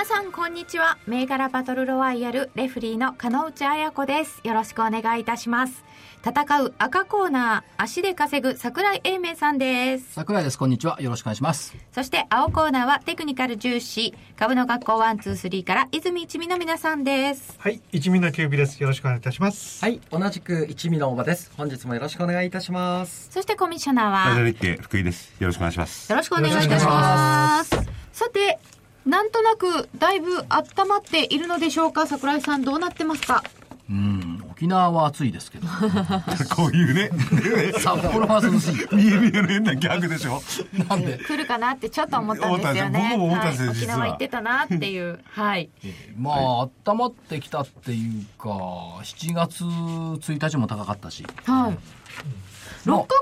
皆さんこんにちは銘柄バトルロワイヤルレフリーの金内彩子ですよろしくお願いいたします戦う赤コーナー足で稼ぐ桜井英明さんです桜井ですこんにちはよろしくお願いしますそして青コーナーはテクニカル重視株の学校123から泉一味の皆さんですはい、一味のキュービです。よろしくお願いいたします。はい、同じく一味の大場です。本日もよろしくお願いいたします。そしてコミッショナーラジオは日経福井です。よろしくお願いします。よろしくお願いいたしますさてなんとなくだいぶ温まっているのでしょうか桜井さんどうなってますか？うん。沖縄は暑いですけど。こういうね、札幌は涼しい。見え見えの変なギャグでしょ。なんで？来るかなってちょっと思ったんですよね。僕も思ったんですよはい、沖縄行ってたなっていう。はい。まあ、温まってきたっていうか7月1日も高かったし。はい。6ヶ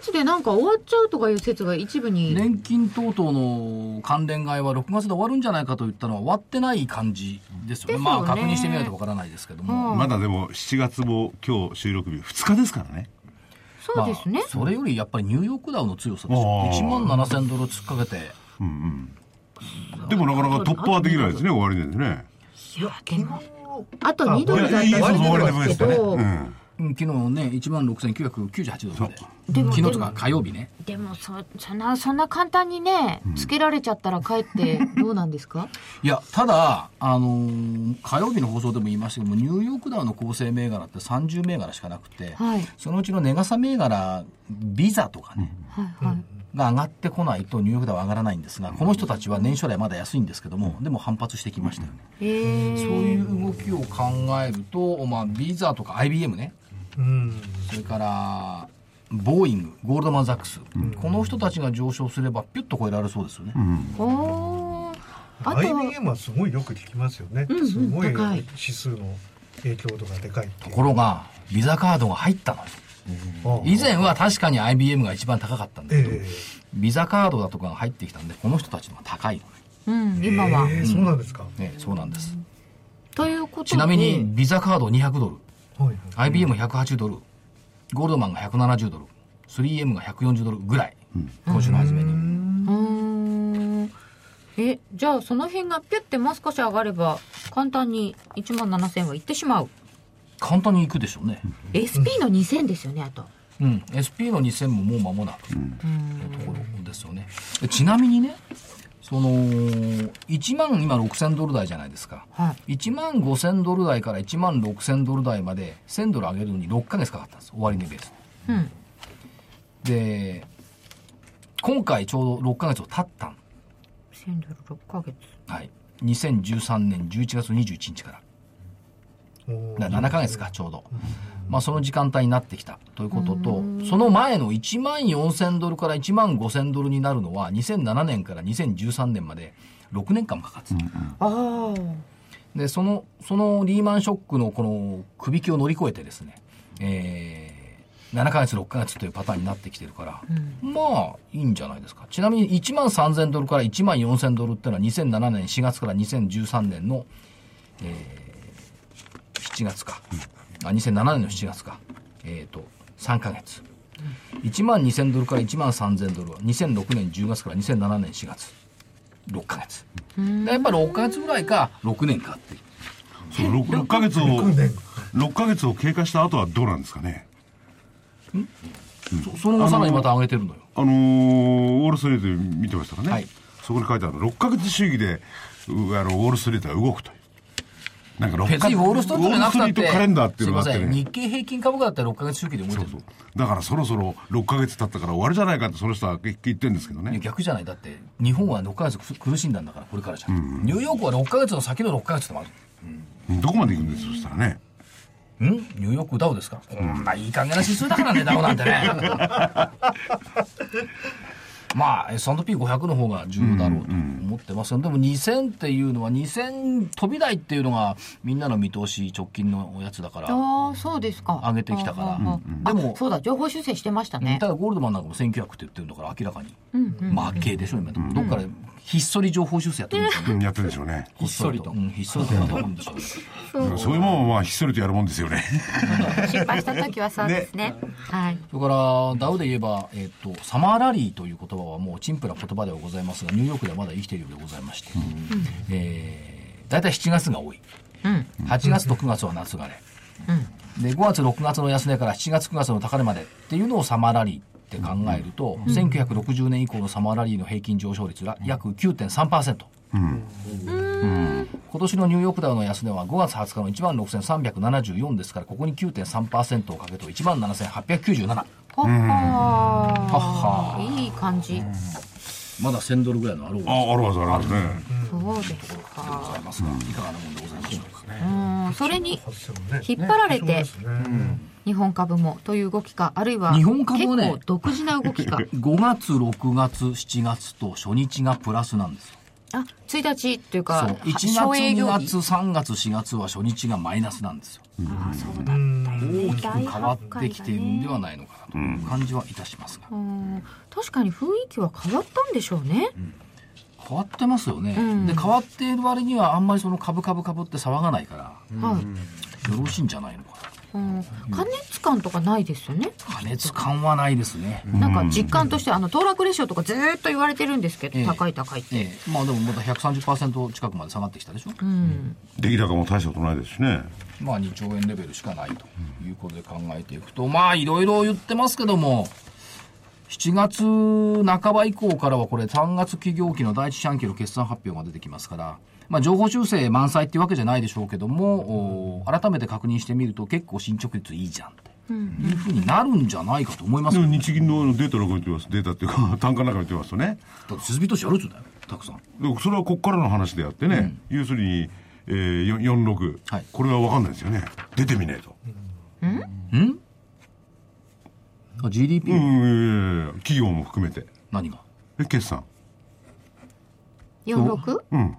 月末でなんか終わっちゃうとかいう説が一部に。年金等々の関連買いは6月で終わるんじゃないかと言ったのは終わってない感じですよね。ですよね。まあ確認してみないとわからないですけども、うん。まだでも7月も今日収録日2日ですからね。そうですねまあ。それよりやっぱりニューヨークダウの強さですよあー1万7000ドル突っかけてでもなかなか突破はできないですね、終わりですね。いや、でも。あと2ドルだったいやいいそうそう終わりですけど、うん。うん昨日ね1万6998ドルで。でも昨日とか火曜日ね。でもそ、そんな、そんな簡単にね、つけられちゃったらかえってどうなんですか？いやただ、あのー火曜日の放送でも言いましたけどもニューヨークダウの構成銘柄って30銘柄しかなくて、はい。そのうちの値傘銘柄ビザとかね、はいはい。が上がってこないとニューヨークダウは上がらないんですがこの人たちは年初来まだ安いんですけどもでも反発してきましたよね、えー、そういう動きを考えると、まあ、ビザとか IBM ねうん。それからボーイングゴールドマン・ザックス、この人たちが上昇すればピュッと超えられそうですよね、おー。あとは IBM はすごいよく聞きますよね。うんうん。すごい高い。指数の影響度がでかいところがビザカードが入ったのよ。ああ。以前は確かに IBM が一番高かったんだけど、えビザカードだとかが入ってきたんでこの人たちの方が高いのね。うん、今は。ええそうなんですか。ねそうなんです。ということで。ちなみにビザカード200ドルはいはい。IBM180 ドル。ゴールドマンが170ドル。3M が140ドルぐらい、今週の初めに。うーん。えじゃあその辺がピュッてもう少し上がれば簡単に1万7000はいってしまう。簡単にいくでしょうね。SP の2000ですよねあと。うん。SP の2000ももう間もなく。のところですよね。でちなみにねその1万今6000ドル台じゃないですか、はい。1万5000ドル台から1万6000ドル台まで1000ドル上げるのに6ヶ月かかったんです。終値ベース。うん。で今回ちょうど6ヶ月を経ったん1000ドル6ヶ月。はい。2013年11月21日からおーだから7ヶ月かちょうど、まあ、その時間帯になってきた。ということとその前の1万4000ドルから1万5000ドルになるのは2007年から2013年まで6年間もかかってた、ああ。でそのそのリーマンショックのこの首きを乗り越えてですね、えー、7ヶ月6ヶ月というパターンになってきてるから、まあいいんじゃないですか。ちなみに1万3000ドルから1万4000ドルっていうのは2007年4月から2013年の、えー7月か、あ2007年の7月か。えっ、と3ヶ月、1万2000ドルから1万3000ドルは2006年10月から2007年4月。6ヶ月。でやっぱり6ヶ月ぐらいか。6年かって。いうその 6, 6ヶ月を、6ヶ月を経過した後はどうなんですかね。そその後さらにまた上げてるのよ。あのー、ウォールストリート見てましたかね。はい。そこに書いてある。の、6ヶ月主義で、うあの、ウォールストリートが動くと。なんか6別にウォールストリートじゃなくたってカレンダーっていうのがあってね。日経平均株価だったら6ヶ月周期で動いてるそうそう。だからそろそろ6ヶ月経ったから終わるじゃないかってその人は言ってるんですけどね。逆じゃない。だって日本は6ヶ月苦しんだんだからこれからじゃ。ん、ニューヨークは6ヶ月の先の6ヶ月でもある。どこまで行くんですそしたらね。ん？ニューヨークダウですか、こんないい加減な指数だからねダウなんてね まあ、S&P500 の方が重要だろうと思ってますが、でも2000っていうのは、2000飛び台っていうのが、みんなの見通し、直近のやつだから、ああそうですか。上げてきたから。でもあそうだ情報修正してましたね。ただゴールドマンなんかも1900って言ってるんだから、明らかに、負けでしょ、今、どっかでひっそり情報修正やってるんですよね。うんやってるんでしょうね。ひっそりと。うん、ひっそりとやってるんでしょうね。そういうもんはまあひっそりとやるもんですよね。失敗した時はそうですねはいそれから、ダウで言えば、えっと、サマーラリーという言葉はもう陳腐な言葉ではございますが、ニューヨークではまだ生きているようでございまして、えー、大体7月が多い。8月と9月は夏枯れ。で、5月、6月の安値から7月、9月の高値までっていうのをサマーラリーって考えると、1960年以降のサマーラリーの平均上昇率が約9.3%。今年のニューヨークダウの安値は5月20日の1万6374ですから、ここに9.3%をかけると1万7897。はっははいい感じ。まだ1000ドルぐらいのあろうあ、あるはずあるはずね。そうですござかいますが、いかがなもんでございましょうか。うんそれに引っ張られて日本株もという動きかあるいは日本株はね結構独自な動きか 5月、6月、7月と初日がプラスなんですよ。あ1日っていうそかう。1月、省営2業日月、3月、4月は初日がマイナスなんですよ。あそうだ大きく変わってきているんではないのかなという感じはいたしますが。うん確かに雰囲気は変わったんでしょうね、変わってますよね。んで、変わっている割にはあんまりその株株株って騒がないから、はい、よろしいんじゃないのかな。うん、過熱感とかないですよね、加熱感はないですね。なんか実感としてあの騰落レシオとかずーっと言われてるんですけど、ええ高い高いって、ええ、まあでもまだ130%近くまで下がってきたでしょ。うん、出来高も大したことないですしね。まあ2兆円レベルしかないということで考えていくと、まあいろいろ言ってますけども、7月半ば以降からはこれ3月企業期の第一四半期の決算発表が出てきますから、まあ情報修正満載っていうわけじゃないでしょうけども、お改めて確認してみると結構進捗率いいじゃんっていうふうになるんじゃないかと思いますよ。でも日銀のデータの中見てます。データっていうか、単価の中見てますとね。だって設備投資やるっつうんだよ、たくさん。でそれはこっからの話であってね、要するに、えー、よ46、はいこれは分かんないですよね。出てみないと。ん？あ ?GDP、うん、えー企業も含めて。何が？え、決算。46? う。ん。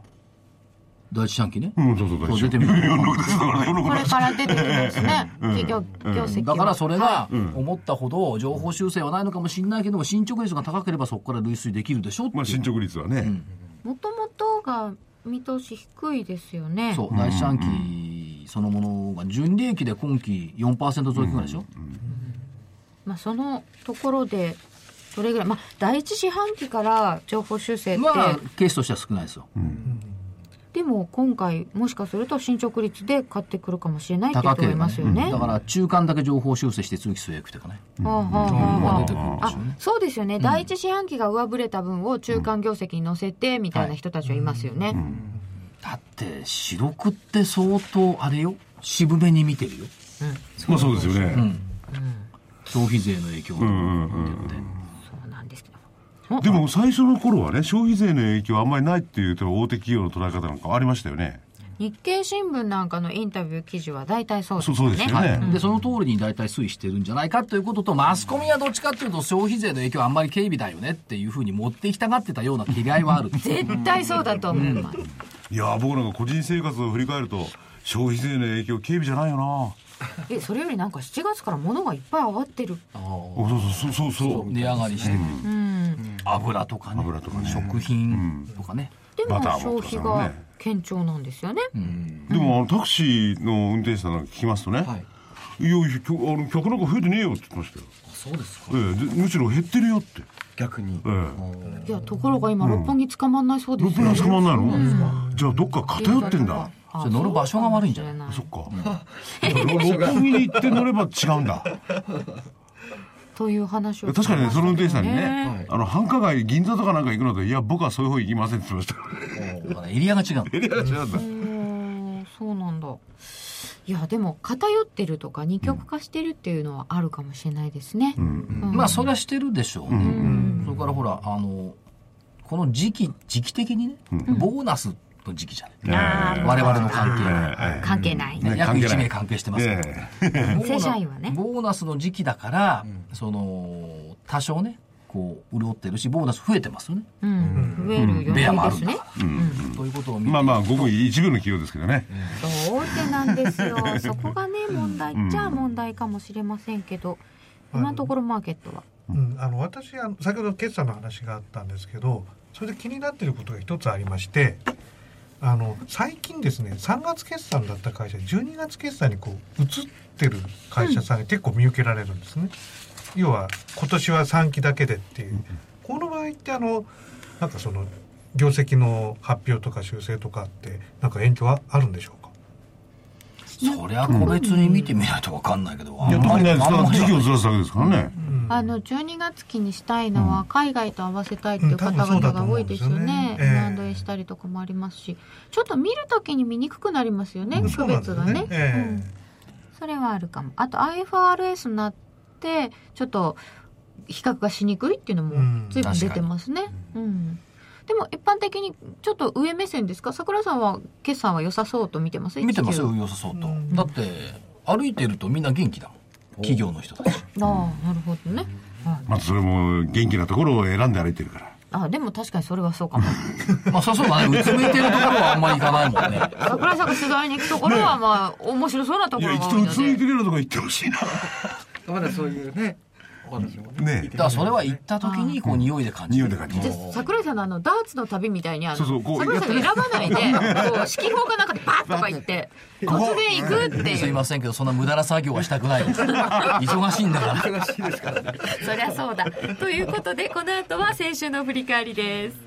第一四半期ね。うん、そうそう、そう出てみる46ですから、46これから出てきますね、企業業績は。だからそれはが思ったほど情報修正はないのかもしれないけども進捗率が高ければそこから類推できるでしょっていう。まあ、進捗率はね。もともとが見通し低いですよね。そう。第一四半期そのものが純利益で今期4%増益ぐらいでしょ、まあ、そのところでどれぐらい、まあ、第一四半期から情報修正って、まあケースとしては少ないですよ。でも今回もしかすると進捗率で買ってくるかもしれないっていう人がいますよね。だから中間だけ情報修正して通期末益とかね、はあはあはあまあ出てくるんであしょうね。そうですよね、第一四半期が上振れた分を中間業績に乗せてみたいな人たちはいますよね。だって四六って相当あれよ。渋めに見てるよ。まあ、そうですよね。消費税の影響とかってそうなんですけどでも、最初の頃はね、消費税の影響あんまりないっていうと、大手企業の捉え方なんかありましたよね。日経新聞なんかのインタビュー記事は大体そうですそうよね。そうですよね。でその通りに大体推移してるんじゃないかということとマスコミはどっちかっていうと消費税の影響はあんまり軽微だよねっていうふうに持っていきたがってたような気概はある絶対そうだと思います。いやー僕なんか個人生活を振り返ると、消費税の影響、軽微じゃないよな。えそれよりなんか7月から物がいっぱい上がってる。おそうそうそうそう。そう。値上がりしてる、うん。油とかね。油とかね。食品とかね、でも消費が堅調なんですよね。でも、あのタクシーの運転手さんが聞きますとね、い、やいや、きょあの客なんか増えてねえよって言ってましたよ。そうですか。ええ。でむしろ減ってるよって。逆に。ええ。いやところが今六本木捕まんないそうで6すよ、分捕まんないの、じゃあどっか偏ってんだ。あそれ乗る場所が悪いんじゃない？そっか。六本木に行って乗れば違うんだ。という話を確かにね、その運転手さんにねね、あの、繁華街、銀座とかなんか行くので、いや、僕はそういう方行きませんって言ってました。だからエリアが違う。のエリアが違うんだ。そうなんだ。いやでも偏ってるとか二極化してるっていうのはあるかもしれないですね、うん。まあそれはしてるでしょう。ね、それからほらあのこの時期時期的にね、ボーナスの時期じゃない、我々の関係ええ。関係ない、ね約関係ない。1名関係してます。から、え。ボーナ正社員はね。ボーナスの時期だから、その多少ねこう、潤ってるし、ボーナス増えてますよね。うん、増える予ベアもあ定でするん。ということをまあまあ、ごく一部の企業ですけどね。そう大手なんですよ。そこがね、問題っちゃ問題かもしれませんけど、今のところマーケットは？うん、あの私あの先ほど決算の話があったんですけどそれで気になっていることが一つありましてあの最近ですね3月決算だった会社12月決算にこう移ってる会社さんが結構見受けられるんですね、要は今年は3期だけでっていう、この場合ってあのなんかその業績の発表とか修正とかってなんか影響はあるんでしょう？かそりゃ個別に見てみないと分かんないけど、いや、特に時期をずらすだけですからね。あの12月期にしたいのは海外と合わせたいっていう方々が多いですよね。うん。多分そうだと思うんですよね。ええ。M&A したりとかもありますし、ちょっと見るときに見にくくなりますよね、区別がね。ええ。うん。それはあるかも。あと IFRS になって、ちょっと比較がしにくいっていうのもうん。随分出てますね。うん。でも一般的にちょっと上目線ですか？桜井さんは決算は良さそうと見てます？見てますよ、19良さそうと。うんだって、歩いてるとみんな元気だもん。企業の人たち。ああ、なるほどね。はいまたそれも元気なところを選んで歩いてるから。あでも確かにそれはそうかも。まあ、そうそうだね。うつむいてるところはあんまり行かないもんね。桜井さんが取材に行くところはまあ面白そうなといや、ころが一度うつむい多いので。てるようなとこ行ってほしいな。まだそういうね、ねだからそれは行った時に、こう、匂いで感じる。匂いで感じる。じゃあ桜井さんのあのダーツの旅みたいにあのそうそうこう桜井さんが選ばないでこう指揮法かなんかでバッとか言って突然行くってすいいうませんけど、そんな無駄な作業はしたくないです。忙しいんだから。忙しいですからね。そりゃそうだということでこの後は先週の振り返りです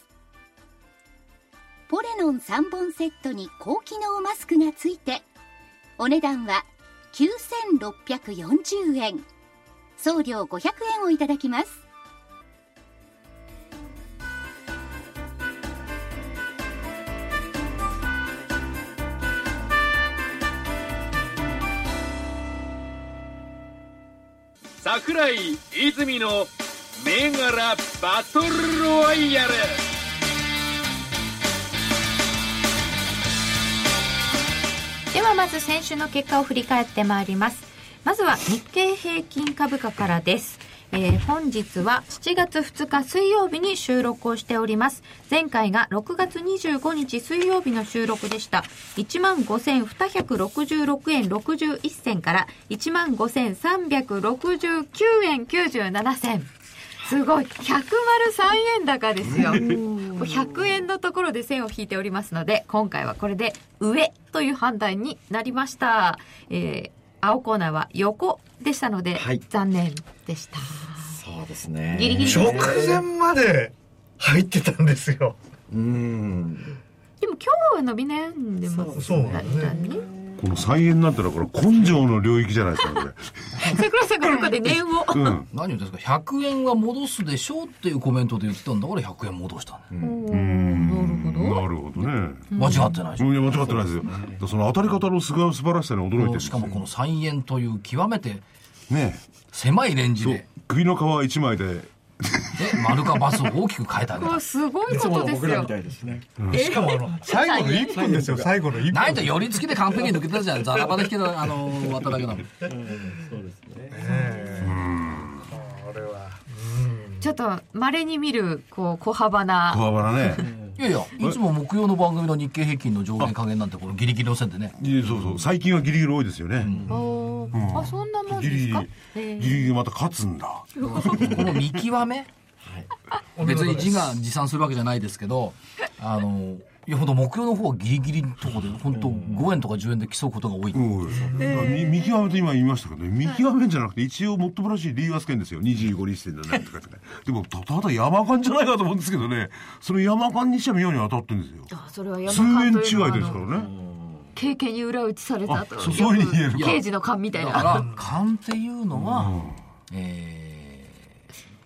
ポレノン3本セットに高機能マスクがついてお値段は9640円。送料500円をいただきます。桜井泉の銘柄バトルロワイヤル。ではまず先週の結果を振り返ってまいりますまずは日経平均株価からですえー本日は7月2日水曜日に収録をしております。前回が6月25日水曜日の収録でした。15,266円61銭から15,369円97銭。すごい。103円高ですよ。100円のところで線を引いておりますので、今回はこれで上という判断になりました。えー青コーナーは横でしたので、はい残念でした。そうですね。ギリギリ直前まで入ってたんですようん。でも今日は伸び悩んでますそうなんだねだね。この再演になったら、これ根性の領域じゃないですか、これ。桜井さんがどこで念を。うん。何言うんですか？100円は戻すでしょうっていうコメントで言ってたんだから100円戻したね、なるほど。なるほどね。間違ってないでしょ、いや、間違ってないですよ。その当たり方の素素晴らしさに驚いてしかもこの3円という極めてね狭いレンジで。首の皮一枚で、で丸かバスを大きく変えてあげたもうすごいことですよ。たいですね。しかもあの最後の1分ですよ。最後の1分。ないと寄り付きで完璧に抜けてたじゃんザラバで引けたあの終わっただけなのにええこれは。うん。ちょっと稀に見るこう小幅な。小幅なね。いやいや、いつも木曜の番組の日経平均の上限加減なんて、このギリギリの線でね。いやそうそう。最近はギリギリ多いですよね、あそんなもんですか？ギリギリえギリギリまた勝つんだ。この見極め、別に自画自賛するわけじゃないですけど、あの、いや、ほんと木曜の方はギリギリのとこで、本当5円とか10円で競うことが多い。うんみ見極めと今言いましたけどね。見極めじゃなくて一応もっともらしい理由はつけんですよ。25日線だねとかって。ね でもたただ山間じゃないかと思うんですけどね。その山間にしては妙に当たってるんですよ。あそれは山数円間違いですからね。経験に裏打ちされたあとそうそういうふうに言える。か刑事の勘みたいな。だから、勘っていうのは、えー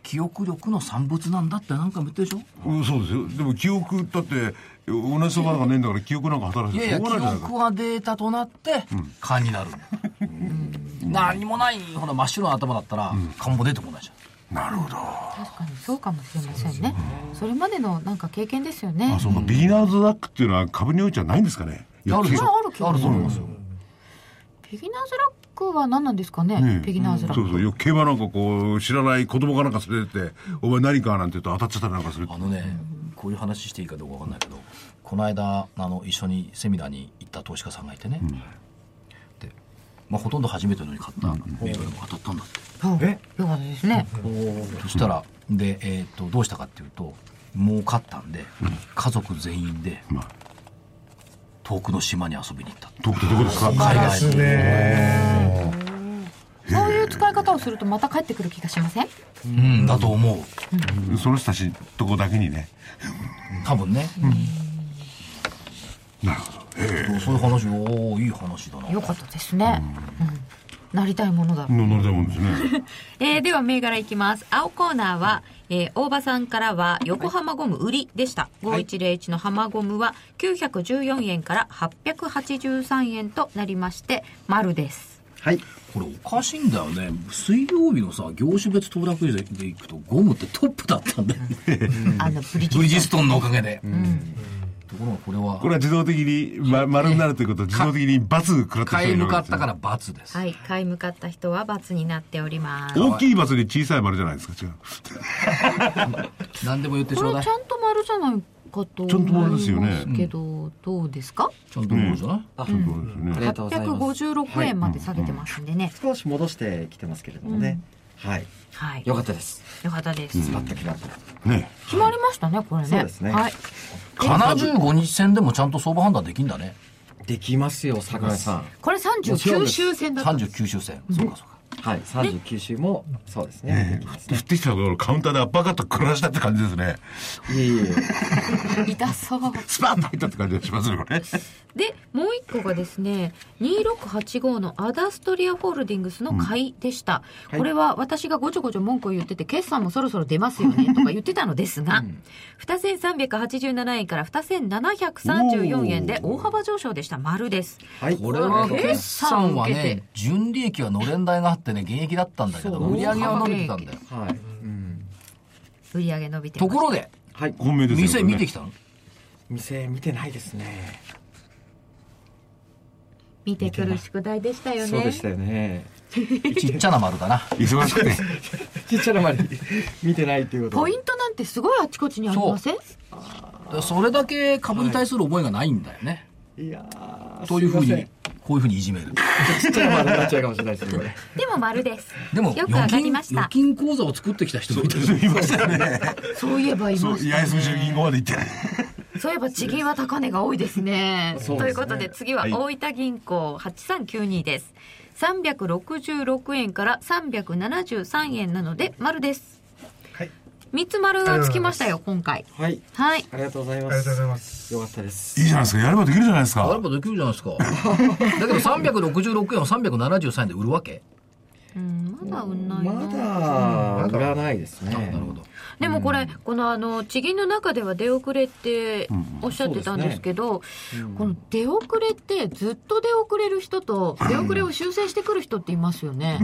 記憶力の産物なんだってなんかも言ってるでしょ？うんそうですよ。でも記憶だって同じそばがねえん。だから記憶なん。か働いてしいやいや、記ょうがないじゃないか憶はデータとなって、勘になる。何もない、ほら、真っ白な頭だったら、勘も出てこないじゃん。なるほど確かにそうかもしれません。ねそれまでのなん。か経験ですよねあそうかビギナーズラックっていうのは株においてはないん。ですかねあるでしょあるあると思いますよ。ペギナーズラックは何なん。ですかねねえペギナーズラックそうそうよく競馬なん。かこう知らない子供かなん。か連れてってお前何かなん。て言うと当たっちゃったりなん。かするあのね、こういう話していいかどうかわかんないけど、この間、あの、一緒にセミナーに行った投資家さんがいてね、で、まあ、ほとんど初めてのに買った。銘柄が当たったん。だって。え？よかったですね。そしたら、で、えっ、と、どうしたかっていうと、儲かったんで、家族全員で、まあ遠くの島に遊びに行った。どこどこですか？海外ですね。そういう使い方をするとまた帰ってくる気がしません？うん、だと思う。その人たちとこだけにね。多分ね。なるほど。そういう話、おーいい話だな。よかったですね。うん。なりたいものだ。の乗りたいもんですね。えーでは銘柄いきます。青コーナーは、えー大場さんからは横浜ゴム売りでした、5101の浜ゴムは914円から883円となりまして丸ですはい。これおかしいんだよね。水曜日のさ、業種別騰落ででいくと、ゴムってトップだったんだよね。あのブリヂストンのおかげで。ところがこれは、これは自動的に、ま、丸になるということは自動的に罰食らってる人買い向かったから罰です。はい買い向かった人は×になっております大きい罰に小さい丸じゃないですか違う 何でも言ってちょうだいこれち。ゃんと丸じゃないかとちゃんと丸ですよね思いますけど、どうですか？ちゃんと思うじゃない、あ、そうですよねありがとうございます。856円まで下げてますんでね、少し戻してきてますけれどもね。はい。はいよかったです。よかったです、スパッと決まった。ね決まりましたねこれねそうですねはい75日線でもちゃんと相場判断できんだね。できますよ、桜井さん。これ39周線だったんです39周線。そうかそうか。はい。39週も、そうですね。降ってきたところカウンターでバカッと暮らしたって感じですね。いえいえ。痛そう。スパッと入ったって感じがしますねこれ。でもう一個がですね2685のアダストリアホールディングスの買いでした、はい。これは私がごちょごちょ文句を言ってて決算もそろそろ出ますよねとか言ってたのですが、2387円から2734円で大幅上昇でした。丸です。はい。これは決決算は算を受けて。ね、純利益はのれん台があってね、現役だったんだけど、売り上げは伸びてたんだよ。はい。うん。売り上げ伸びてところで、はい。本命ですよ店見てきたの？店見てないですね。見てくる宿題でしたよねそうでしたよね。ちっちゃな丸だな。忙しくて ちっちゃなまり見てないっていうことポイントなんてすごいあちこちにありません？それだけ株に対する覚えがないんだよね。いやーというふうにすません、こういうふうにいじめる。ちっちゃなまりになっちゃうかもしれないですねこれ。でも丸です。でも、よくわかりました。預金口座を作ってきた人もいた。よいましたよねそういえばいそうました八重洲銀行まで行ってねそういえば地銀は高値が多いですね。すね。ということで次ははい。大分銀行8392です。366円から373円なので丸です。はい。3つ丸がつきましたよ、今回。はいはい。ありがとうございますありがとうございます。よかったですいいじゃないですかやればできるじゃないですかやればできるじゃないですか。だけど366円を373円で売るわけ？うん、まだ売んないな。まだ売らないですねなるほど。でもこれ、このあの、地銀の中では出遅れっておっしゃってたんですけど、この出遅れってずっと出遅れる人と、出遅れを修正してくる人っていますよね。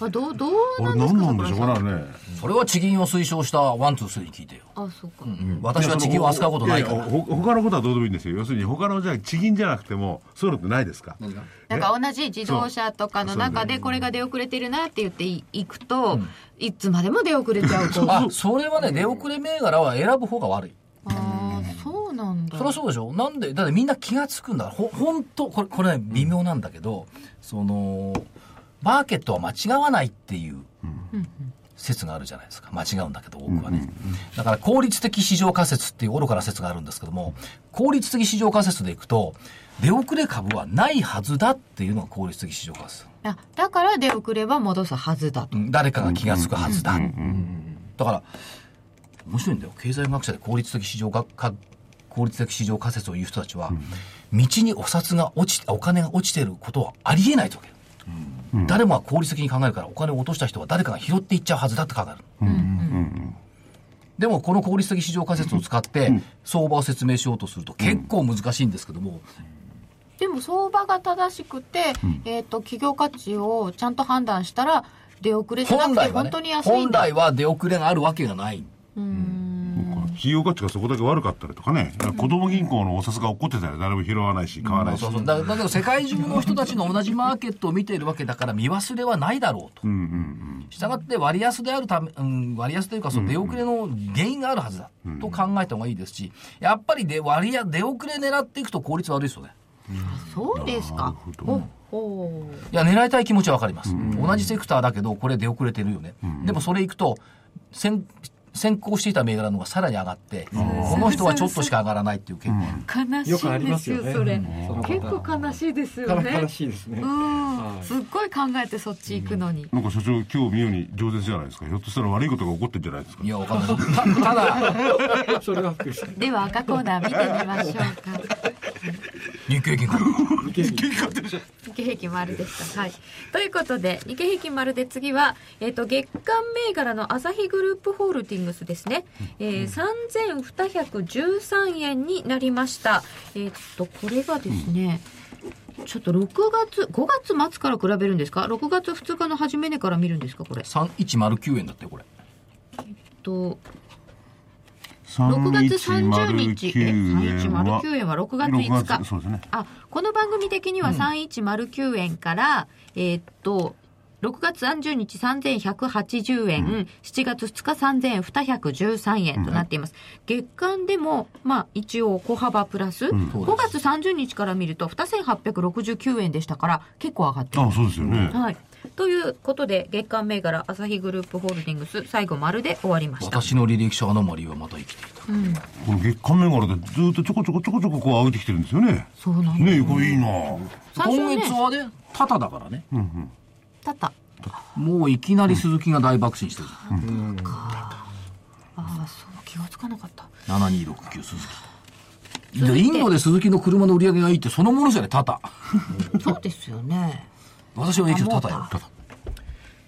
あどう、どうなんですか何なんでしょうかねそれは地銀を推奨したワン、ツー、スリー聞いてよ。あ、そうか。私は地銀を扱うことないから。ややほ他のことはどうでもいいんですよ要するに他のじゃあ地銀じゃなくてもそういうのってないですか？なんか同じ自動車とかの中でこれが出遅れてるなって言っていいくと、いつまでも出遅れちゃうと。あ、それはね、出遅れ銘柄は選ぶ方が悪い。あーそうなんだ。そりゃそうでしょ？なんでだってみんな気がつくんだほ本当これこれね微妙なんだけど、そのマーケットは間違わないっていう説があるじゃないですか。間違うんだけど多くはね、だから効率的市場仮説っていう愚かな説があるんですけども効率的市場仮説でいくと出遅れ株はないはずだっていうのが効率的市場仮説あだから出遅れば戻すはずだと。うん誰かが気がつくはずだ。だから、面白いんだよ。経済学者で効率的市場がか効率的市場仮説を言う人たちは、道にお札が落ちて、お金が落ちてることはありえないとわけ。誰もが効率的に考えるから、お金を落とした人は誰かが拾っていっちゃうはずだって考える。でも、この効率的市場仮説を使って、相場を説明しようとすると結構難しいんですけども、でも相場が正しくて、えっ、と企業価値をちゃんと判断したら出遅れじゃなくて本来はね。本当に、安い本んだ。来は出遅れがあるわけがない。企業価値がそこだけ悪かったりとかね、子供銀行のお札が落っこってたら誰も拾わないし買わないし、そうそう。だだけど世界中の人たちの同じマーケットを見ているわけだから見忘れはないだろうと。したがって割安であるため、うん、割安というかその出遅れの原因があるはずだと考えた方がいいですし、やっぱりで割安出遅れ狙っていくと効率悪いですよね。そうですか。おおいや狙いたい気持ちはわかります、同じセクターだけどこれ出遅れてるよね、でもそれいくと先先行していた銘柄の方がさらに上がって、この人はちょっとしか上がらないっていう傾向、悲しいですよそれ。うん。結構悲しいですよね。悲しいですね。うん。すっごい考えてそっち行くのに、なんか所長今日妙に饒舌じゃないですか。ひょっとしたら悪いことが起こってんじゃないですか。いやわかんない。たただ。それは福祉。では赤コーナー見てみましょうか日経平均株日経平均丸でした。はい。ということで、日経平均丸で次は、えっ、と、月間銘柄のアサヒグループホールディングスですね。えー、3213円になりました。えっ、と、これがですね、ちょっと6月、5月末から比べるんですか ?6 月2日の初め値から見るんですかこれ？3109円だってこれと、6月30日、え、3109円は。6月5日。ね。あこの番組的には3109円から、えーっと6月30日3180円、7月2日3213円となっています。月間でも、まあ一応小幅プラス、5月30日から見ると2869円でしたから結構上がってます。そうですよね、はい。ということで、月間銘柄、アサヒグループホールディングス、最後丸で終わりました。私の履歴書アノマリーはまた生きていた。この月間銘柄でずっとちょこちょこちょこちょここう上げてきてるんですよね。そうなんです。ねえこれいいな。今最初はね月はねタタだからね、たった。もういきなり鈴木が大爆心してる、ああ、そう、気がつかなかった。7269鈴木。でインドで鈴木の車の売り上げがいいってそのものじゃないタタ。そうですよね。私の影響タタよタタ。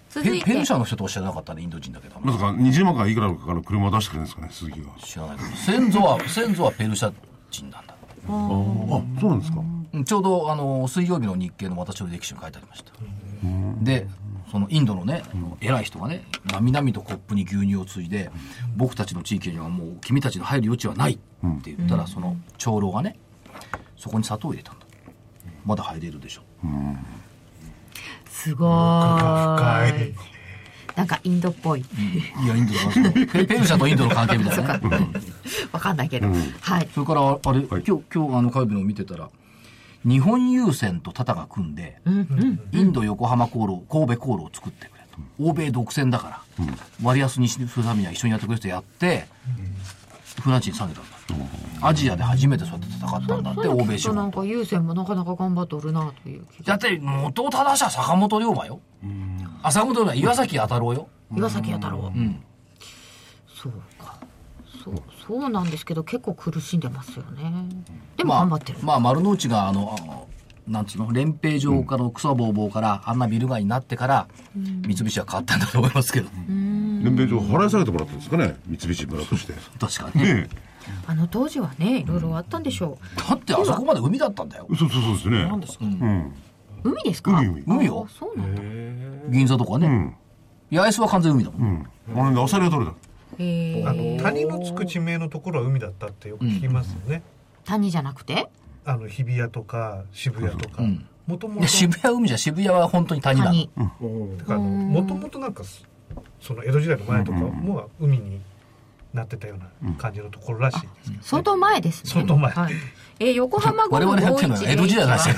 続いて。ペペルシ、ャの人とは知らなかったねインド人だけどまさか20万からいくらかの車を出してくれるんですかね鈴木が。知らないけど。先祖は先祖はペルシャ人なんだ。あそうなんですか。うんちょうどあの水曜日の日経の私の歴史に書いてありました。でそのインドのね偉い人がねなみなみとコップに牛乳をついで僕たちの地域にはもう君たちの入る余地はないって言ったらその長老がねそこに砂糖を入れたんだ。まだ入れるでしょ。すご深ーい。い。なんかインドっぽい。いやインドだなペペルシャとインドの関係みたいなね。わかんないけど。はい。それからあれ、今日今日あの火曜日のを見てたら日本郵船とタタが組んで、インド横浜航路神戸航路を作ってくれと。欧米独占だから、割安にするためには一緒にやってくれってやって、船賃下げたんだ。アジアで初めてそうやって戦ったんだって欧米資本なんか優先もなかなか頑張っとるなという。だって元を正しは坂本龍馬よ。浅本龍馬岩崎弥太郎よ。岩崎弥太郎。うん。そうか。そう、そうなんですけど結構苦しんでますよね。でも頑張ってる。まあ、まあ、丸の内があのあなんつうの連兵場からの草ぼうぼうからあんなビル街になってから三菱は変わったんだと思いますけど、連盟上払い下げてもらったんですかね三菱村として。確かに。ねあの当時はね、いろいろあったんでしょだってあそこまで海だったんだよ。えそうそうそうですね。うんう。海ですか？海海。海よ。あそうなんだ。銀座とかね、うん。八重洲は完全海だもん、うん。あれでアサリが取れたへあのえ。谷のつく地名のところは海だったってよく聞きますよね、谷じゃなくて？あの日比谷とか渋谷とかうんもともと渋谷海じゃ渋谷は本当に谷だ谷。もともとなんかそその江戸時代の前とかも海になってたような感じのところらしいですけど、相当前ですね。相当前はい。えー横浜ゴ我ム々やってるのは江戸時代なんですよ。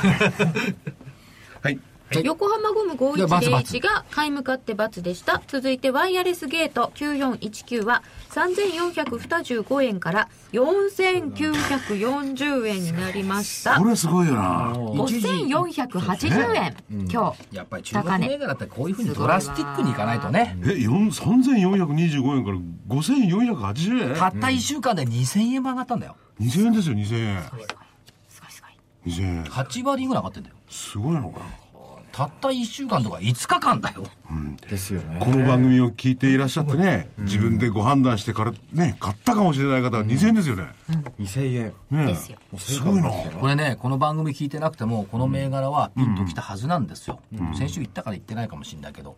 はい。横浜ゴムじゃあバツバ5101ツが買い向かって×でした。続いてワイヤレスゲート9419は3425円から4940円になりましたこ。れすごいよな。5480円、今日。やっぱり中国銘柄ってこういうふうにドラスティックにいかないとね。え、四3425円から5480円たった1週間で2000円も上がったんだよ。2000円ですよ、2000円。すごいすごい。2000円。8割ぐらい上がってんだよ。すごいのかな。たった1週間とか5日間だよ。ですよね。この番組を聞いていらっしゃってね、自分でご判断してからね、買ったかもしれない方は2000円ですよね。2000円。ねですよ。すごいな。これね、この番組聞いてなくても、この銘柄はピンときたはずなんですよ。先週言ったから言ってないかもしれないけど、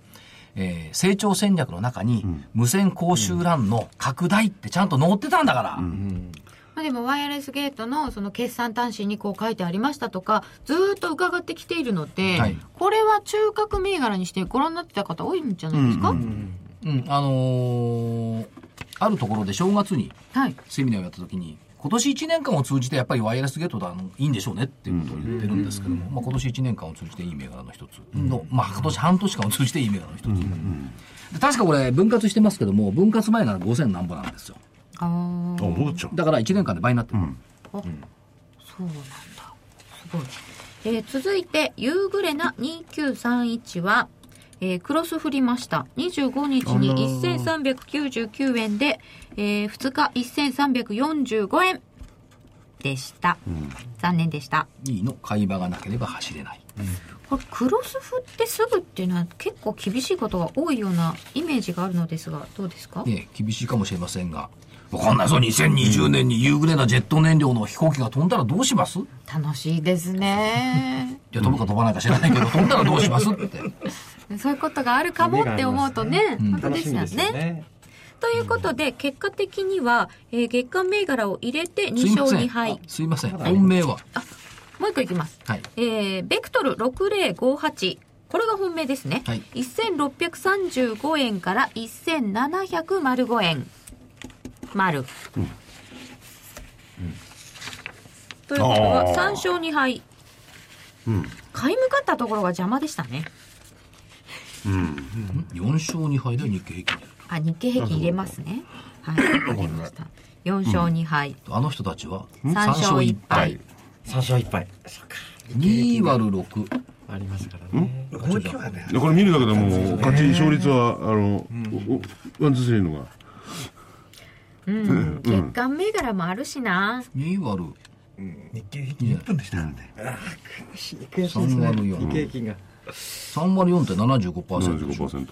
えー成長戦略の中に、無線公衆ランの拡大ってちゃんと載ってたんだから。まあ、でもワイヤレスゲートのその決算端子にこう書いてありましたとかずーっと伺ってきているので、はい。これは中核銘柄にしてご覧になってた方多いんじゃないですか、うん、あのーあるところで正月にはい。セミナーをやった時に、今年1年間を通じてやっぱりワイヤレスゲートだあのいいんでしょうねっていうことを言ってるんですけども、まあ、今年1年間を通じていい銘柄の一つ。の、まあ、今年半年間を通じていい銘柄の一つ、で確かこれ分割してますけども分割前なら5000何ぼなんですよあー。あ、戻っちゃう。だから1年間で倍になってる、そうなんだ。すごい、えー続いてユーグレナ2931は、えークロス振りました。25日に1399円で、え2日1345円でした、残念でした。いいの。買い場がなければ走れない。これクロス振ってすぐっていうのは結構厳しいことが多いようなイメージがあるのですがどうですか、ね厳しいかもしれませんがわかんないぞ。2020年に夕暮れなジェット燃料の飛行機が飛んだらどうします？い楽しいですね。や飛ぶか飛ばないか知らないけど飛んだらどうしますって。そういうことがあるかもって思うとね本当ですよね。ということで、結果的には、えー月間銘柄を入れてす2勝2いません。敗。すいません。本命は？もう一個いきます。はい。えー、ベクトル6058。これが本命ですね。はい。1635円から1705円。丸。ということは、あー3勝2敗。買い向かったところが邪魔でしたね。4勝2敗で日経平均あ、日経平均入れますね。はい、わかりました。4勝2敗。あの人たちは3 3勝勝1 1敗敗。3勝1敗そうか。2割る6ありますからね。これ見るだけでもう勝ち勝率はあの、ワンツースリーのがうん。月間銘柄もあるしな。2割る日経平均1分でしたからね、悔しい。です3ね割4日経平均が。3割4って75%でしょ75%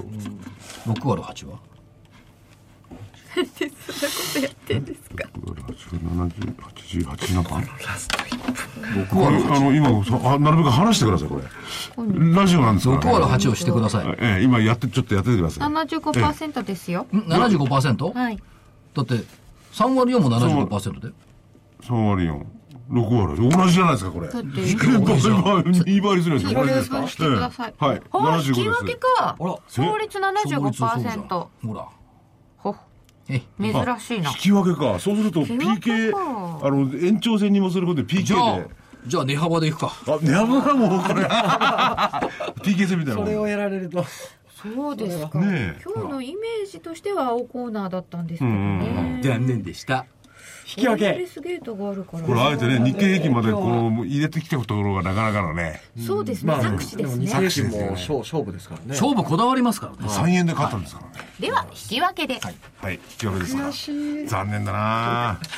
6割8は7088なんか6これ割あの今さあなるべく話してくださいこれ。ラジオなんですから、6割8をしてください。んええ今やってちょっとやっててください。75%ですよ。75%? はい。だって3割4も75%で。3割4 6割。同じじゃないですかこれ。だって。2倍するんですですか？引きください。はい。あ、75引き分けか。勝率勝率そうじゃん。75%。ほら。ほ、え珍しいな。引。き分けか。そうすると PK か。あの延長戦にもすることで PK じゃあでじゃあ値幅でいくか。あ値幅がもうこれ。PK 戦みたいなそれをやられるとそうですか。ねえ今日のイメージとしては青コーナーだったんですけどね。残念でした引き分けレスゲートがあるから。これあえてね日経平均までこの入れてきたところがなかなかのねそうですね。作詞ですね。日経平均も勝勝負ですからね勝負こだわりますからね3円で勝ったんですからねでは、引き分けで。はい引き分けですから残念だな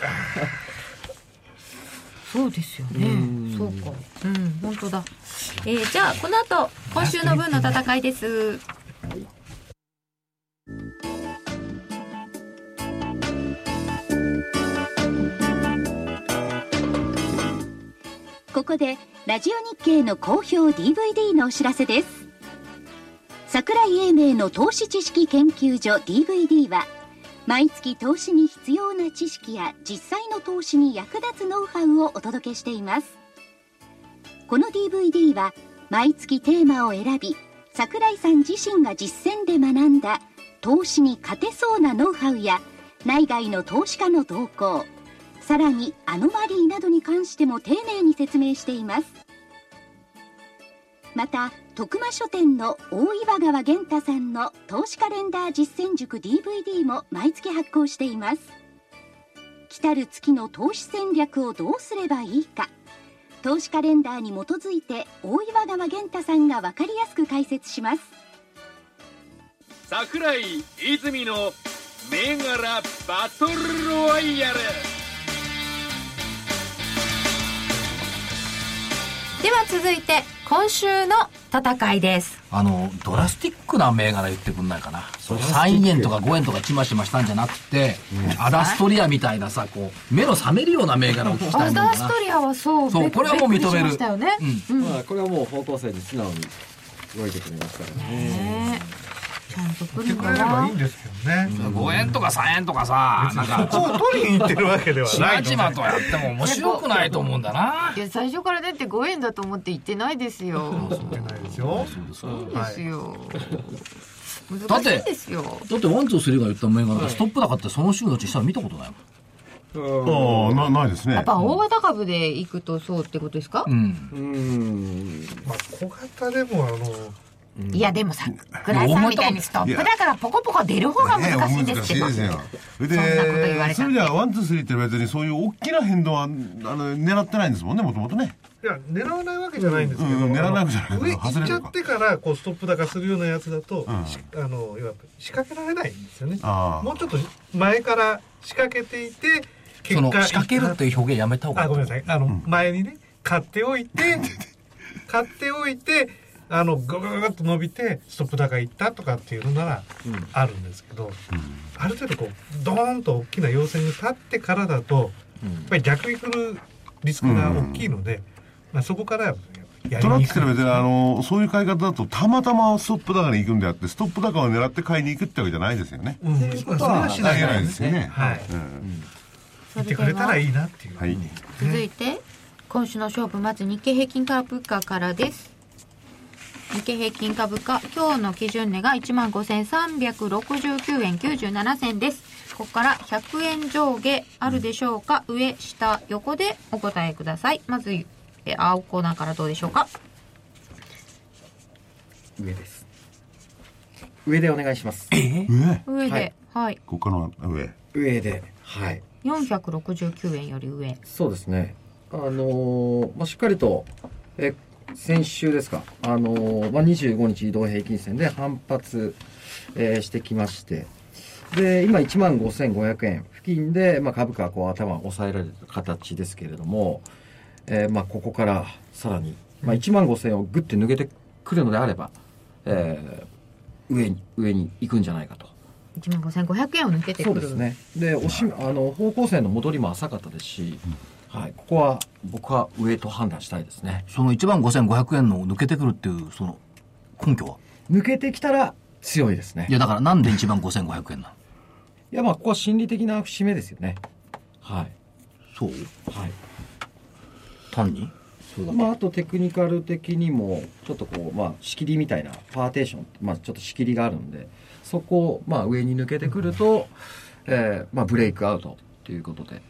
そうですよね。そうか。うん、本当だ。えー、じゃあ、この後、今週の分の戦いです。ここでラジオ日経の好評 DVD のお知らせです。桜井英明の投資知識研究所 DVD は毎月投資に必要な知識や実際の投資に役立つノウハウをお届けしています。この DVD は毎月テーマを選び桜井さん自身が実践で学んだ投資に勝てそうなノウハウや内外の投資家の動向さらにアノマリーなどに関しても丁寧に説明しています。また徳間書店の大岩川源太さんの投資カレンダー実践塾 DVD も毎月発行しています。来たる月の投資戦略をどうすればいいか投資カレンダーに基づいて大岩川源太さんが分かりやすく解説します。桜井泉の銘柄バトルロワイヤル。では続いて今週の戦いです。あの、ドラスティックな銘柄言ってくんないかな。そう3円とか5円とかちまちましたんじゃなくて、アダストリアみたいなさ、こう、目の覚めるような銘柄を聞きたいアもんだな。ダストリアはそうそうこれはもう認める。これはもう方向性に素直に動いてくれますからね。ねちゃんと来る言ってくれればいいんですけどね5円とか3円とかさ、なんか、こう取りに行ってるわけではないちまとやっても面白くないと思うんだな。いや最初からだって5円だと思って言ってないですよ言ってないですよそうですよ、だって難しいですよだってワンツースリーが言った銘柄がストップ高ってその週のうちしたら見たことないもん。ああ、な、ないですねやっ。ぱ大型株で行くとそうってことですか、うん。うん。まあ小型でもあのいやでもさ倉井さんみたいにストップだからポコポコ出る方がね、難しいんで難すけど、しいですよ。で、そんなこと言われたそれじゃあ、ワン、ツー、スリーって別にそういう大きな変動は、あの、狙ってないんですもんね、もともとね。いや狙わないわけじゃないんですけど、うん狙わないわけじゃない。上行っちゃってからこうストップ高するようなやつだと、うん。しあの要は仕掛けられないんですよね。ああ。もうちょっと前から仕掛けていてその、仕掛けるっていう表現やめた方がいい。あごめんなさい。あの、前にね買っておいて 買っておいてあのグググッと伸びてストップ高いったとかっていうのならあるんですけど、ある程度こうドーンと大きな陽線に立ってからだと、やっぱり逆に来るリスクが大きいので、まあ、そこからやりとなっにくい。てきたら別に、あの、そういう買い方だと、たまたまストップ高に行くんであって、ストップ高を狙って買いに行くってわけじゃないですよね。うん、それはしないありえないですよね。はい、うん。言ってくれたらいいなっていう、はい。続いて今週の勝負まず日経平均株価からです日経平均株価今日の基準値が1万5369円97銭ですここから100円上下あるでしょうか、上下横でお答えくださいまずえ青コーナーからどうでしょうか？上です。上でお願いします。上？上ではいはい、ここから上。上で。はい。469円より上そうですね。あのーまあ、しっかりと、え、先週ですか、あのーまあ、25日移動平均線で反発、えーしてきまして、で、今1万5500円付近で、まあ、株価はこう頭を押さえられる形ですけれども、えーまあ、ここからさらに、まあ、1万5000円をグッて抜けてくるのであれば、えー上に、上に行くんじゃないかと。1万5500円を抜けてくるそうですね。で、おしあの方向性の戻りも浅かったですし、はい、ここは僕は上と判断したいですね。その1万5500円の抜けてくるっていう、その、根拠は？抜けてきたら強いですね。いや、だからなんで1万5500円なの？いや、まあ、ここは心理的な節目ですよね。はい。そう？はい。単に？まあ、あとテクニカル的にも、ちょっとこう、まあ、仕切りみたいな、パーテーション、まあ、ちょっと仕切りがあるんで、そこを、まあ、上に抜けてくると、えーまあ、ブレイクアウトということで、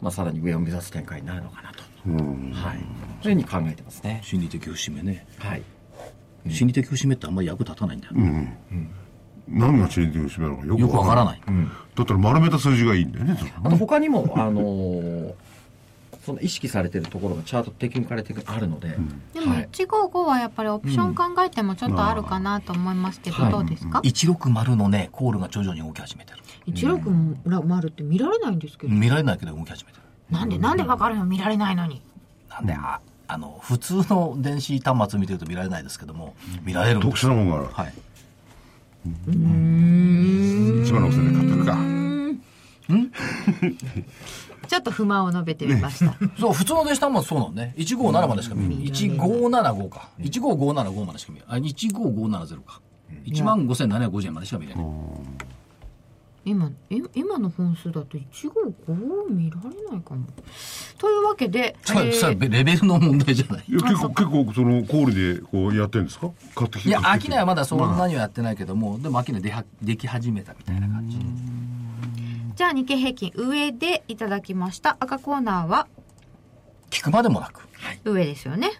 まあ、さらに上を目指す展開になるのかなと。うん。はい。そういうふうに考えてますね。心理的節目ね。はい。心理的節目ってあんまり役立たないんだよ。うん。何がチェーン的節目なのかよよくわからない。だったら丸めた数字がいいんだよね、あと他にも、あのーその意識されてるところがチャートテクニカル的にあるので、でもはい、155はやっぱりオプション考えてもちょっとあるかなと思いますけど、はい。どうですか、160のね、コールが徐々に動き始めてる。160って見られないんですけど、見られないけど動き始めてる。なんでなんでわかるの？見られないのに。なんで、あ、あの、普通の電子端末見てると見られないですけども、見られるんです特殊なもんがある。はい。1万6000で買ってくか。ちょっと不満を述べてみました、そう、普通の電子端末そうなのね。157までしか見えない。1575か。15575までしか見えない。あ、15570か。1万5750円までしか見れない。今え今の本数だと155見られないかもというわけで、えーレベルの問題じゃない。いや、結構、結構、その、コールで、こう、やってるんですか買ってきて。いや、買ってきて秋菜はまだそんなにはやってないけども、でも秋菜出はでき始めたみたいな感じ。じゃあ日経平均上でいただきました赤コーナーは聞くまでもなく。上ですよね。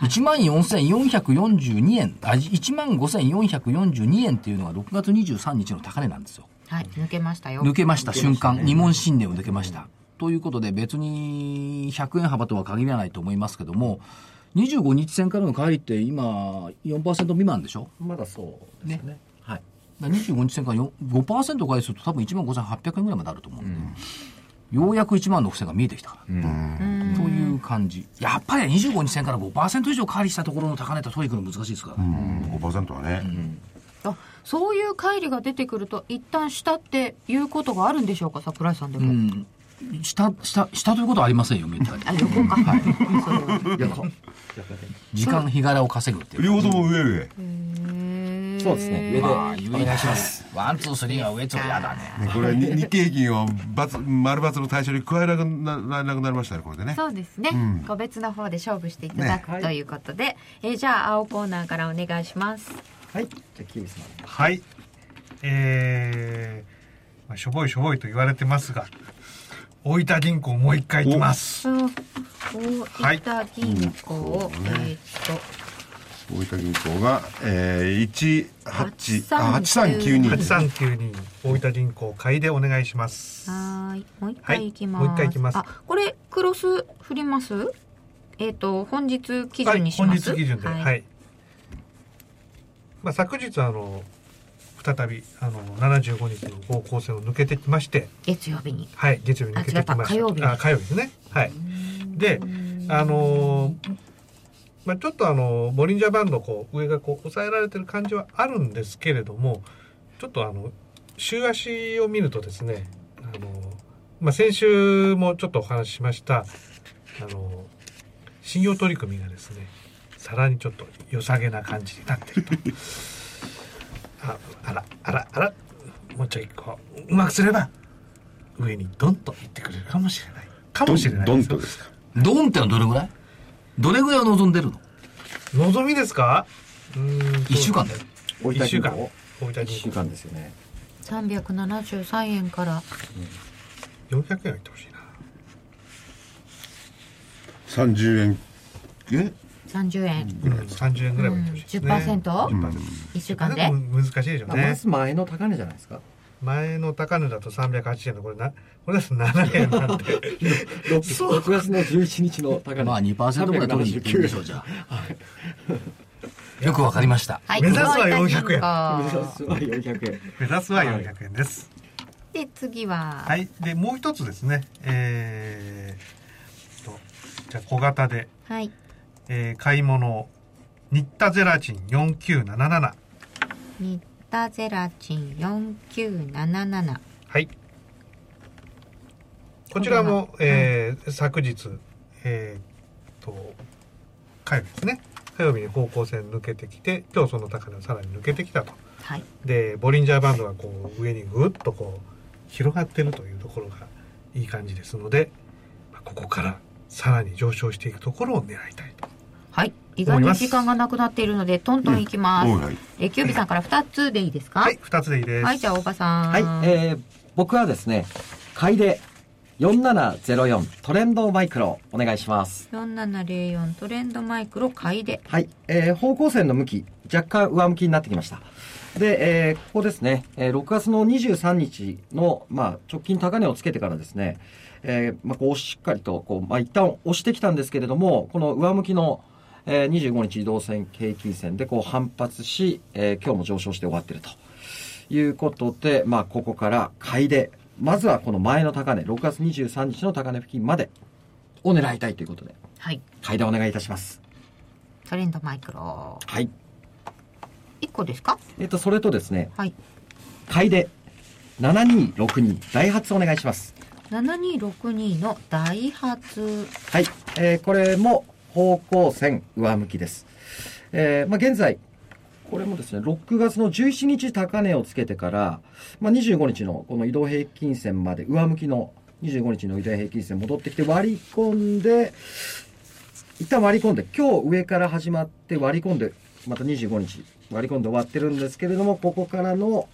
14,442円、あ、15,442円っていうのが6月23日の高値なんですよ。はい、抜けましたよ。抜けました瞬間、二問新年を抜けました。ということで別に100円幅とは限らないと思いますけども、25日線からの帰りって今4%未満でしょ？まだそうですねはいだから25日線から4 5%返すると多分1万5800円ぐらいまであると思うんで、ようやく1万6000が見えてきたから、という感じ。やっぱり25日線から5%以上乖離したところの高値と取りに行くの難しいですから。5%はね、あそういう乖離が出てくると一旦下っていうことがあるんでしょうか桜井さんでも、うん。下、下、下ということはありませんよ、めったに。あ横か、はい、横時間日柄を稼ぐっていう。両方とも上上。そうですね。上でまあ、お願いします。ワン、ツー、スリーが上と嫌だね。これに日経平均を×丸×の対象に加えなくなななくなりましたねこれでね。そうですね、個別の方で勝負していただく、ね。ということで、えーじゃあ青コーナーからお願いします。はい。じゃあキービスマンはい。えー、まあ、しょぼいしょぼいと言われてますが、大分銀行もう一回行きます。大分銀行、えーっ大分銀行が、えー、18あ8392 8392 8392大分銀行買いでお願いします。と。はーい。もう一回いきます、はいもう一回いきます。あこれクロス振ります？えーっと本日基はい、本準にします、日基準で、はい。まあ、昨日、あの、再び、あの、75日の方向線を抜けてきまして、月曜日にはい、月曜日に抜けてきました。火曜日あ、火曜日ですね。はい。で、あのーまあ、ちょっとあのボリンジャーバンドこう上がこう抑えられてる感じはあるんですけれどもちょっとあの週足を見るとですねあの、まあ、先週もちょっとお話ししましたあの信用取り組みがですねさらにちょっと良さげな感じになってるとああらあらあら。もうちょいこううまくすれば上にドンといってくれるかもしれない。かもしれないドンとですか？ドンってのはどれぐらい？どれぐらいを望んでるの？望みですか？うーん一週間で大分一週間。大分1週間ですよね。373円から。400円は言ってほしいな。30円。え？30円、うん、30円ぐらいは言ってほしいですね、うん。10%? 10%一週間で？難しいでしょうまねず前の高値じゃないですか？前の高値だと380円のこれなこれだと7円なんで 6, 6月の11日の高値。まあ2%ぐらい取りに行でしょう、じゃあ。よくわかりました。はい。目指すは大分銀400円行目指すは400円。目指すは400円です。で次は、はい。でもう一つですね。えー、とじゃあ小型で、はいえー買い物新田ゼラチン4977新田ゼラチン4977はい。こちらも、えー昨日、えー、と、火曜日ですね。火曜日に方向線抜けてきて、今日その高値をさらに抜けてきたと。はいで、ボリンジャーバンドがこう、上にぐっとこう、広がってるというところがいい感じですので、まあここからさらに上昇していくところを狙いたいと。はい。意外に時間がなくなっているのでトントンいきます、うん。はい。えキュービさんから2つでいいですか？はい、二つでいいです。はいじゃあ大場さん。はい、えー、僕はですね買いで4704トレンドマイクロお願いします。4704トレンドマイクロ買いではい、えー、方向線の向き若干上向きになってきました。で、えーここですね、えー6月の23日の、まあ、直近高値をつけてからですね、えーまあ、こうしっかりとこう、まあ、一旦押してきたんですけれどもこの上向きの、えー25日移動線平均線でこう反発し、えー今日も上昇して終わっていると。いうことで、まあ、ここから買いでまずはこの前の高値6月23日の高値付近までを狙いたいということではい。買いでお願いいたします。トレンドマイクロ。はい。1個ですか？えっとそれとですねはい。買いで7262ダイハツお願いします。7262のダイハツ。はい、えーこれも方向線上向きです、えーまあ、現在これもですね6月の17日高値をつけてから、まあ、25日のこの移動平均線まで上向きの25日の移動平均線戻ってきて割り込んで一旦割り込んで今日上から始まって割り込んでまた25日割り込んで終わってるんですけれどもここからの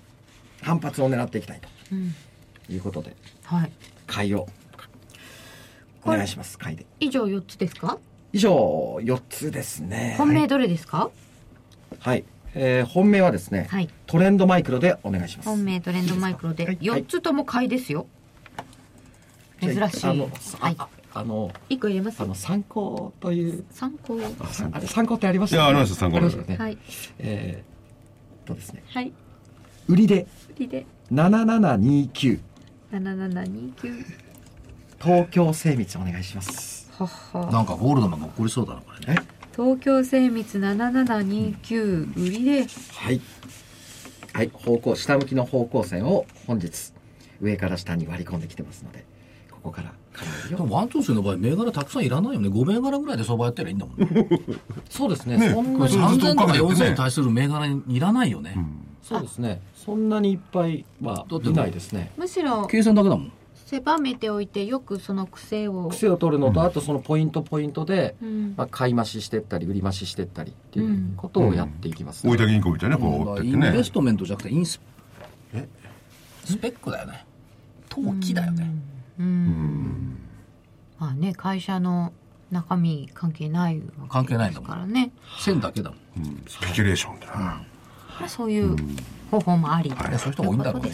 反発を狙っていきたいとうん。いうことではい。買いをお願いします買いで。以上4つですか？以上4つですね。本命どれですか？はい、えー本命はですね、はい。トレンドマイクロでお願いします。本命トレンドマイクロではい。4つとも買いですよ。珍しい。あのはい。ああの1個入れます？あの参考という。参考。あれ参考ってありましたいやありました参考ありましたよね、はい。えー、とですね。はい。売りで。売りで。7729 7729東京精密お願いします。ははなんかゴールドマンが起こりそうだなこれね。え？東京精密7729売りで。はい。はい方向下向きの方向線を本日上から下に割り込んできてますのでここからでもワントースの場合銘柄たくさんいらないよね。5銘柄ぐらいで相場やったらいいんだもんね。そうですね。ねそんなに3000とかずっと追っかけてね4000に対する銘柄にいらないよね、そうですね。そんなにいっぱいはだっていないですね。むしろ計算だけだもん狭めておいてよくその癖を。癖を取るのと、あとそのポイントポイントで、うん。まあ、買い増ししてったり売り増ししてったりっていうことをやっていきます、大分銀行みたいなねこう追ってってインベねストメントじゃなくてインススペックだよね。投機だよね、うん。まあね会社の中身関係ない関係ないんだからね線だけだもん。うん。スペキュレーションだな、まあそういう方法もあり。といやそういう人多いんだろうね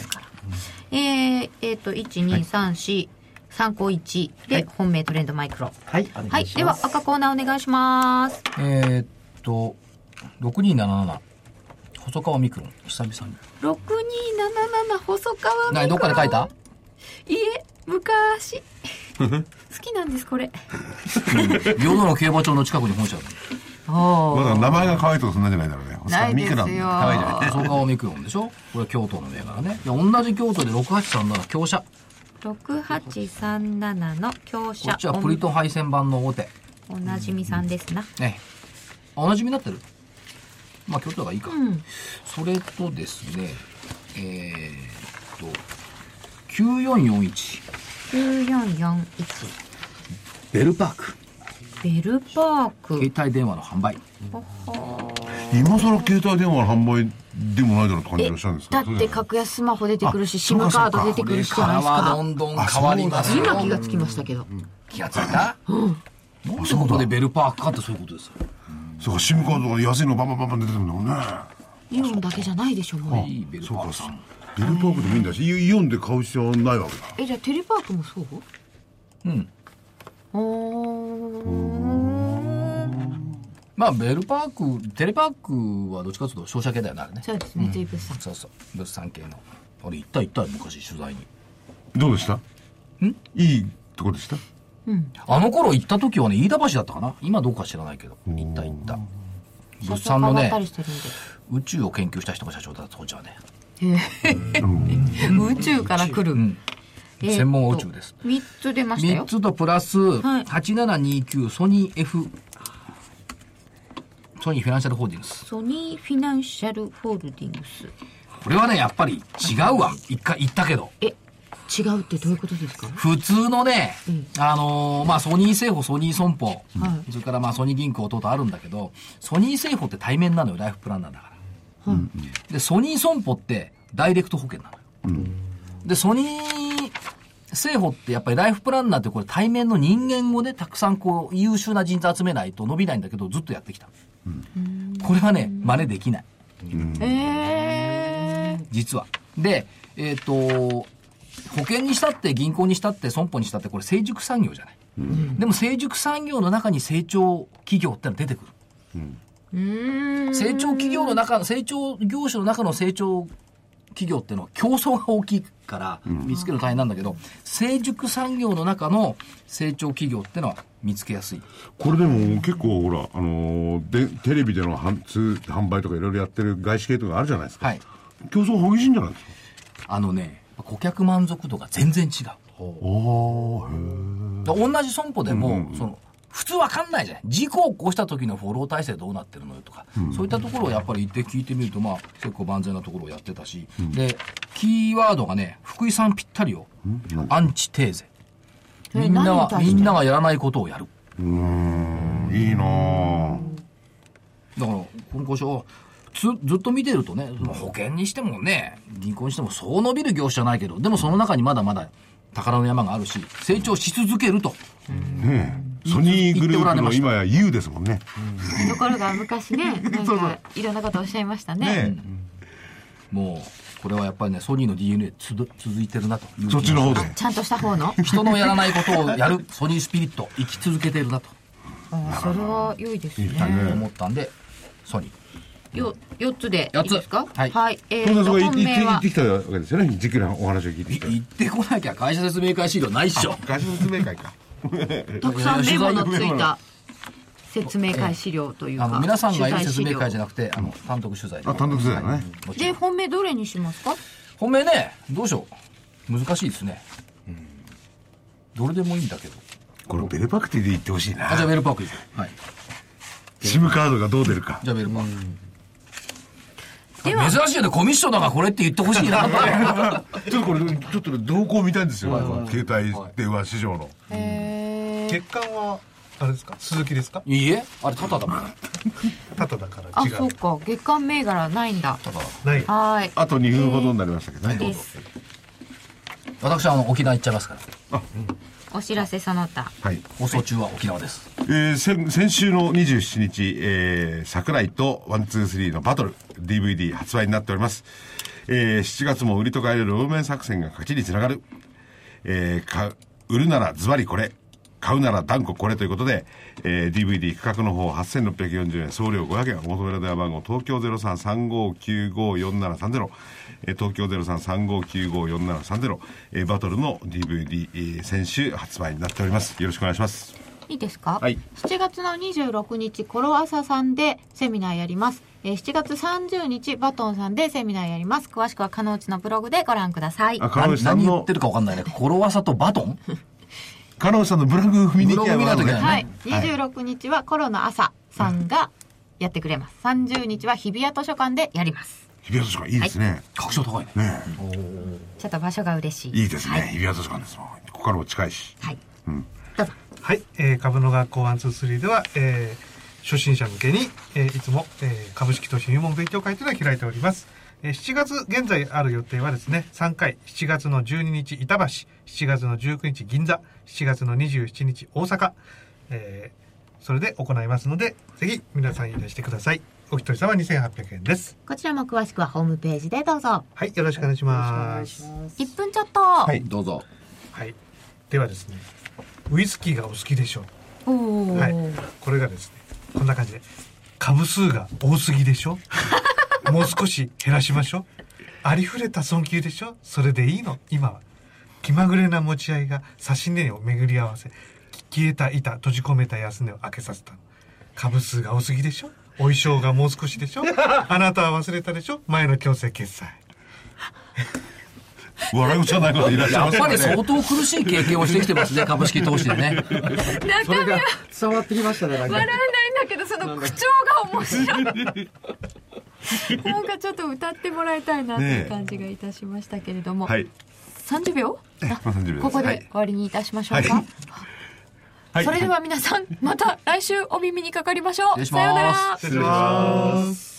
えー、えーと1234参考1で本命トレンドマイクロ。はいおはい願いします、では赤コーナーお願いします。えー、っと6277細川ミクロン。久々に。6277細川何どっかで書いた？いえ昔。好きなんですこれ。平等の競馬場の近くに本社ある。おまだ名前が可愛いとかそんなんじゃないだろうねないですよ。ミクロン可愛いじゃない。細川ミクロンでしょ？これ京都の銘柄ね。いや同じ京都で6837強者。6837の強こ者っちはプリトン配線版の大手。おなじみさんですな。ねおなじみになってる？まあ京都がいいか、うん。それとですねえー、っと9441 9441ベルパーク。ベルパーク。携帯電話の販売今更携帯電話の販売でもないだろうって感じえがしたんですだって格安スマホ出てくるしあ SIM カード出てくるしじゃないですか。はどんどん変わりますよ。今気がつきましたけど。気がついた、なんてことでベルパークかってそういうことですよ。そうか SIM カードが安いのバンバンバンバン出てるんだもんね。イオンだけじゃないでしょもう。いいベルパークさん。ベルパークでもいいんだしイイオンで買う必要はないわけだ。えじゃあテレパークもそう？うん。おーまあベルパークテレパークはどっちかというと商社系だよねあれね。そうです三井物産そうそう。物産系の。俺行った行ったよ昔取材に。どうでした？ん？いいとこでした？あの頃行った時はね飯田橋だったかな。今どうか知らないけど行った行った。物産のね宇宙を研究した人が社長だった当時はね。宇宙から来る、ん。えーと専門は宇宙です。3つ出ました3よつとプラスはい。8729ソニー F ソニーフィナンシャルホールディングス。ソニーフィナンシャルホールディングス。これはねやっぱり違うわ。一回言ったけど。え違うってどういうことですか？普通のね、あのーまあ、ソニー政府、ソニー損保、はい。それからまあソニー銀行等々あるんだけど、ソニー政保って対面なのよ、ライフプランなんだから。で、ソニー損保ってダイレクト保険なのよ。で、ソニー政保ってやっぱりライフプランナーってこれ対面の人間をね、たくさんこう優秀な人材集めないと伸びないんだけど、ずっとやってきた。これはね、真似できない。え実は。で、えっ、と、保険にしたって銀行にしたって損保にしたってこれ成熟産業じゃない。でも成熟産業の中に成長企業ってのは出てくる。ー、うん成長企業の中、成長業種の中の成長企業っていうのは競争が大きいから見つけるの大変なんだけど、成熟産業の中の成長企業っていうのは見つけやすい。これでも結構ほら、あのーでテレビでの販通販売とかいろいろやってる外資系とかあるじゃないですか、はい。競争激しいんじゃないですか？あのね、顧客満足度が全然違う。おーへ同じ損保でも、その、普通わかんないじゃない。事故を起こした時のフォロー体制どうなってるのよとか、そういったところをやっぱり言って聞いてみると、まあ、結構万全なところをやってたし、で、キーワードがね、福井さんぴったりよ。アンチテーゼ。えみんなが、みんながやらないことをやる。えいいなぁだから、この交渉、つずっと見てるとね、その保険にしてもね、銀行にしてもそう伸びる業種じゃないけど、でもその中にまだまだ宝の山があるし、成長し続けると。ねえソニーグループの今や U ですもんね。ところが昔ね、なんかいろんなことおっしゃいましたね。ねもう、これはやっぱりね、ソニーの DNA つど続いてるなというえそっちの方で。ちゃんとした方の？人のやらないことをやるソニースピリット、生き続けてるなとあそれは良いですね。思ったんで、ソニー。よ、四つでい四ついですか？はいはい。えーと、そこ行って行本命は？ってきたわけですよね。じっくりお話を聞いてきた。行ってこなきゃ会社説明会資料ないっしょ。会社説明会か。たくさんメモのついた 説明会資料というか。あの、皆さんがいる説明会じゃゃなくて、あの、単独取材であ、単独取材だね。で、本命どれにしますか？本命ね、どうしよう。難しいですね。どれでもいいんだけど。これベルパクティで行ってほしいあ、じゃあな。ベルパーク行こう。はい。シムカードがどう出るか。じゃあベルパーク。では珍しいよね、コミッショナーがこれって言ってほしいな。ちょっとこれ、ちょっとね動向見たいんですよ。携帯電話市場の。えー、月間はあれですか？鈴木ですか？いいえ、あれタタだもん。タタだからあ、違うそうか。月間銘柄ないんだ。タタだ。ないはーい。あと2分ほどになりましたけどね。です。私はあの、沖縄行っちゃいますから。お知らせその他。はい。放送中は沖縄です。えー先先週の27日、えー、桜井とワンツースリーのバトル DVD 発売になっております。えー7月も売りと買える両面作戦が勝ちにつながる。えーか売るならズバリこれ。買うなら断固これということで、えー DVD 価格の方8640円、送料500円、お求めの電話番号、東京0335954730、えー東京0335954730、えーバトルの DVD、えー先週発売になっております。よろしくお願いします。いいですか？はい7月の26日、コロアサさんでセミナーやります。えー7月30日、バトンさんでセミナーやります。詳しくは、かのうちのブログでご覧ください。あ、川内さんの何言って、るか分かんないね。コロワサとバトン？川内さんのブログ踏みに行きゃいといけはい。26日はコロナ朝さんがやってくれます。30日は日比谷図書館でやります。日比谷図書館いいですね。確証高いね。ねちょっと場所が嬉しい。いいですね。はい。日比谷図書館ですもん。ここからも近いし。はいどうぞ。はい、えー株の学校123では、えー初心者向けに、えーいつも、えー株式投資入門勉強会というのを開いております。えー7月、現在ある予定はですね、3回、7月の12日板橋、7月の19日銀座、7月の27日大阪、えーそれで行いますので、ぜひ皆さんいらしてください。お一人様2800円です。こちらも詳しくはホームページでどうぞ。はい、よろしくお願いします。1分ちょっと。はい、どうぞ。はい。ではですね、ウイスキーがお好きでしょう。はい、これがですねこんな感じで株数が多すぎでしょもう少し減らしましょう。ありふれた損求でしょ？それでいいの？今は。気まぐれな持ち合いが差し値を巡り合わせ消えた板閉じ込めた安値を開けさせたの。株数が多すぎでしょ？お衣装がもう少しでしょ？あなたは忘れたでしょ？前の強制決済。笑うじゃない方いらっしゃいやっぱり。相当苦しい経験をしてきてますね、株式投資でね。それが伝わってきましたね、笑。えないんだけどその口調が面白い なんかちょっと歌ってもらいたいなっていう感じがいたしましたけれども、はい。30秒？あまあ30秒です。ここはい。で終わりにいたしましょうか、はい。はい。それでは皆さんまた来週お耳にかかりましょう。さようなら。失礼します